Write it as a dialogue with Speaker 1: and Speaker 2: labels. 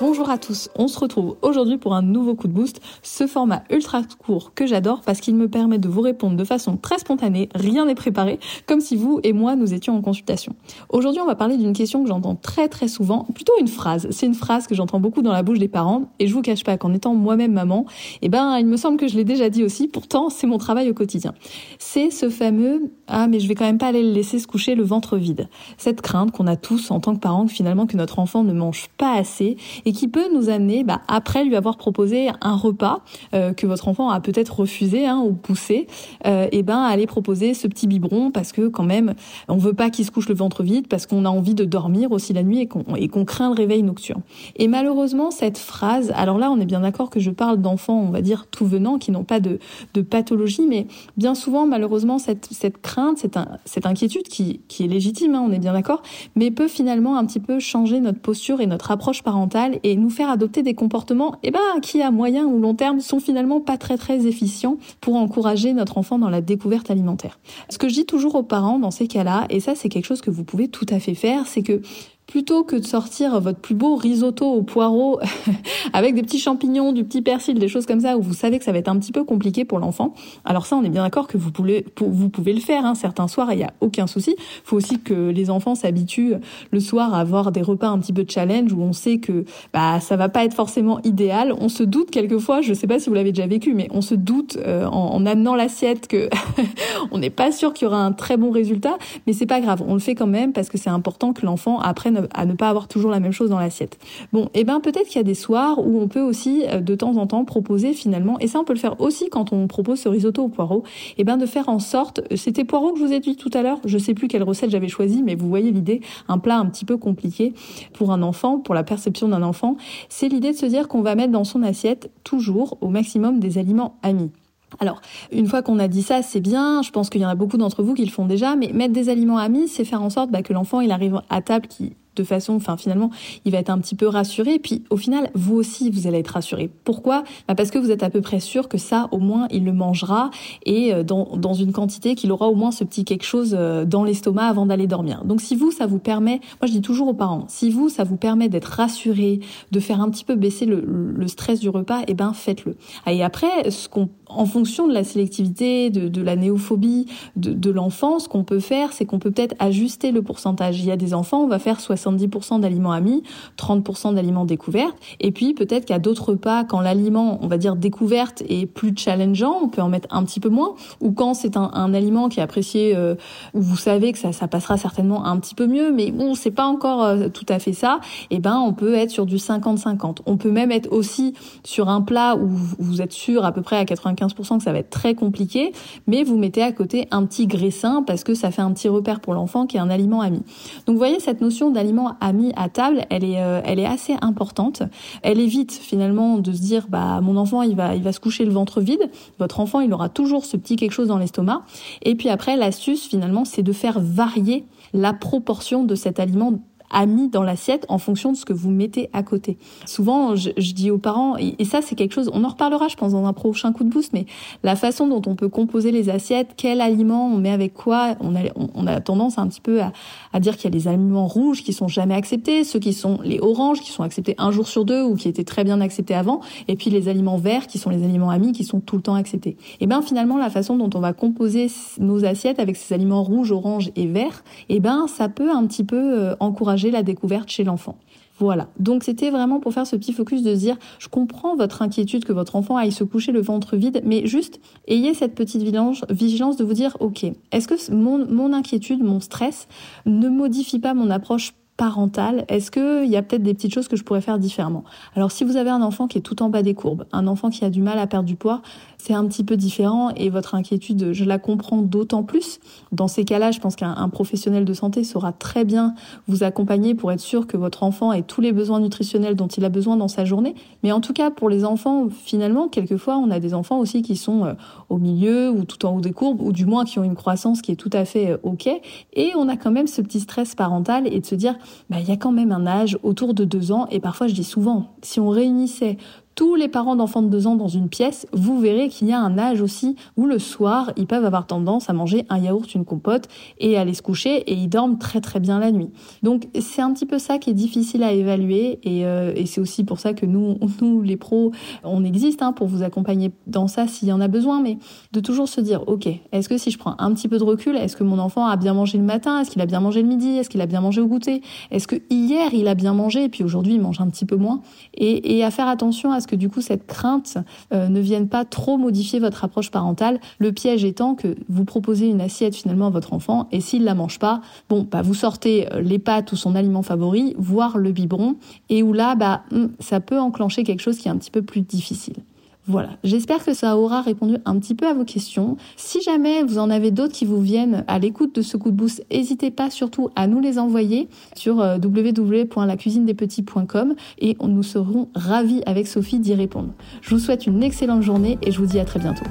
Speaker 1: Bonjour à tous, on se retrouve aujourd'hui pour un nouveau coup de boost, ce format ultra court que j'adore parce qu'il me permet de vous répondre de façon très spontanée, rien n'est préparé, comme si vous et moi nous étions en consultation. Aujourd'hui on va parler d'une question que j'entends très très souvent, plutôt une phrase, c'est une phrase que j'entends beaucoup dans la bouche des parents et je vous cache pas qu'en étant moi-même maman, eh ben il me semble que je l'ai déjà dit aussi, pourtant c'est mon travail au quotidien. C'est ce fameux ah mais je vais quand même pas aller le laisser se coucher le ventre vide. Cette crainte qu'on a tous en tant que parents finalement que notre enfant ne mange pas assez qui peut nous amener, bah, après lui avoir proposé un repas euh, que votre enfant a peut-être refusé hein, ou poussé, euh, et ben aller proposer ce petit biberon parce que quand même on veut pas qu'il se couche le ventre vide parce qu'on a envie de dormir aussi la nuit et qu'on et craint le réveil nocturne. Et malheureusement cette phrase, alors là on est bien d'accord que je parle d'enfants, on va dire tout venant, qui n'ont pas de, pathologie, mais bien souvent malheureusement cette, crainte, cette, inquiétude qui, qui est légitime, hein, on est bien d'accord, mais peut finalement un petit peu changer notre posture et notre approche parentale et nous faire adopter des comportements eh ben, qui, à moyen ou long terme, sont finalement pas très très efficients pour encourager notre enfant dans la découverte alimentaire. Ce que je dis toujours aux parents dans ces cas-là, et ça c'est quelque chose que vous pouvez tout à fait faire, c'est que plutôt que de sortir votre plus beau risotto au poireau avec des petits champignons, du petit persil, des choses comme ça où vous savez que ça va être un petit peu compliqué pour l'enfant. Alors ça, on est bien d'accord que vous pouvez, vous pouvez le faire. Hein. Certains soirs, il n'y a aucun souci. Il faut aussi que les enfants s'habituent le soir à avoir des repas un petit peu challenge où on sait que bah ça va pas être forcément idéal. On se doute quelquefois, je sais pas si vous l'avez déjà vécu, mais on se doute euh, en, en, amenant l'assiette que on n'est pas sûr qu'il y aura un très bon résultat, mais c'est pas grave. On le fait quand même parce que c'est important que l'enfant apprenne à ne pas avoir toujours la même chose dans l'assiette. Bon, et eh ben peut-être qu'il y a des soirs où on peut aussi euh, de temps en temps proposer finalement, et ça on peut le faire aussi quand on propose ce risotto au poireau, et eh ben de faire en sorte, c'était poireau que je vous ai dit tout à l'heure, je sais plus quelle recette j'avais choisi, mais vous voyez l'idée, un plat un petit peu compliqué pour un enfant, pour la perception d'un enfant, c'est l'idée de se dire qu'on va mettre dans son assiette toujours au maximum des aliments amis. Alors, une fois qu'on a dit ça, c'est bien. Je pense qu'il y en a beaucoup d'entre vous qui le font déjà. Mais mettre des aliments amis, c'est faire en sorte bah, que l'enfant il arrive à table qui de façon, enfin finalement, il va être un petit peu rassuré. Puis au final, vous aussi, vous allez être rassuré. Pourquoi? Bah Parce que vous êtes à peu près sûr que ça, au moins, il le mangera et euh, dans, une quantité qu'il aura au moins ce petit quelque chose euh, dans l'estomac avant d'aller dormir. Donc si vous, ça vous permet, moi je dis toujours aux parents, si vous, ça vous permet d'être rassuré, de faire un petit peu baisser le, stress du repas, eh ben faites-le. Et après, ce qu'on, en fonction de la sélectivité, de, de la néophobie de, de l'enfant, ce qu'on peut faire, c'est qu'on peut peut-être ajuster le pourcentage. Il y a des enfants, on va faire 60 70% d'aliments amis, 30% d'aliments découvertes. Et puis peut-être qu'à d'autres pas, quand l'aliment, on va dire découverte, est plus challengeant, on peut en mettre un petit peu moins. Ou quand c'est un, aliment qui est apprécié, euh, vous savez que ça, ça passera certainement un petit peu mieux, mais bon, c'est pas encore euh, tout à fait ça. Et eh ben, on peut être sur du 50-50. On peut même être aussi sur un plat où vous êtes sûr à peu près à 95% que ça va être très compliqué, mais vous mettez à côté un petit graissin parce que ça fait un petit repère pour l'enfant qui est un aliment ami. Donc, vous voyez cette notion d'aliment amis à table, elle est, euh, elle est assez importante. Elle évite finalement de se dire, bah mon enfant il va, il va se coucher le ventre vide. Votre enfant il aura toujours ce petit quelque chose dans l'estomac. Et puis après l'astuce finalement c'est de faire varier la proportion de cet aliment a mis dans l'assiette en fonction de ce que vous mettez à côté. Souvent, je, je dis aux parents, et, ça c'est quelque chose, on en reparlera je pense dans un prochain coup de boost, mais la façon dont on peut composer les assiettes, quel aliment on met avec quoi, on a, on, a tendance un petit peu à, à dire qu'il y a les aliments rouges qui sont jamais acceptés, ceux qui sont les oranges qui sont acceptés un jour sur deux ou qui étaient très bien acceptés avant, et puis les aliments verts qui sont les aliments amis qui sont tout le temps acceptés. Et ben finalement la façon dont on va composer nos assiettes avec ces aliments rouges, oranges et verts, et ben ça peut un petit peu euh, la découverte chez l'enfant. Voilà. Donc c'était vraiment pour faire ce petit focus de se dire, je comprends votre inquiétude que votre enfant aille se coucher le ventre vide, mais juste ayez cette petite vigilance de vous dire, ok, est-ce que mon, mon inquiétude, mon stress ne modifie pas mon approche parentale, est-ce qu'il y a peut-être des petites choses que je pourrais faire différemment? Alors si vous avez un enfant qui est tout en bas des courbes, un enfant qui a du mal à perdre du poids, c'est un petit peu différent et votre inquiétude, je la comprends d'autant plus. Dans ces cas-là, je pense qu'un professionnel de santé saura très bien vous accompagner pour être sûr que votre enfant ait tous les besoins nutritionnels dont il a besoin dans sa journée. Mais en tout cas, pour les enfants, finalement, quelquefois, on a des enfants aussi qui sont euh, au milieu ou tout en haut des courbes, ou du moins qui ont une croissance qui est tout à fait euh, OK. Et on a quand même ce petit stress parental et de se dire, bah, il y a quand même un âge autour de deux ans, et parfois je dis souvent, si on réunissait tous les parents d'enfants de 2 ans dans une pièce, vous verrez qu'il y a un âge aussi où le soir, ils peuvent avoir tendance à manger un yaourt, une compote et aller se coucher et ils dorment très très bien la nuit. Donc c'est un petit peu ça qui est difficile à évaluer et, euh, c'est aussi pour ça que nous, nous les pros, on existe hein, pour vous accompagner dans ça s'il y en a besoin, mais de toujours se dire, ok, est-ce que si je prends un petit peu de recul, est-ce que mon enfant a bien mangé le matin, est-ce qu'il a bien mangé le midi, est-ce qu'il a bien mangé au goûter, est-ce que hier il a bien mangé et puis aujourd'hui il mange un petit peu moins, et, et à faire attention à ce que du coup cette crainte euh, ne vienne pas trop modifier votre approche parentale. Le piège étant que vous proposez une assiette finalement à votre enfant et s'il la mange pas, bon, bah vous sortez euh, les pâtes ou son aliment favori, voire le biberon, et où là, bah hmm, ça peut enclencher quelque chose qui est un petit peu plus difficile. Voilà, j'espère que ça aura répondu un petit peu à vos questions. Si jamais vous en avez d'autres qui vous viennent à l'écoute de ce coup de boost, n'hésitez pas surtout à nous les envoyer sur euh, www.lacuisinedespetits.com et nous serons ravis avec Sophie d'y répondre. Je vous souhaite une excellente journée et je vous dis à très bientôt.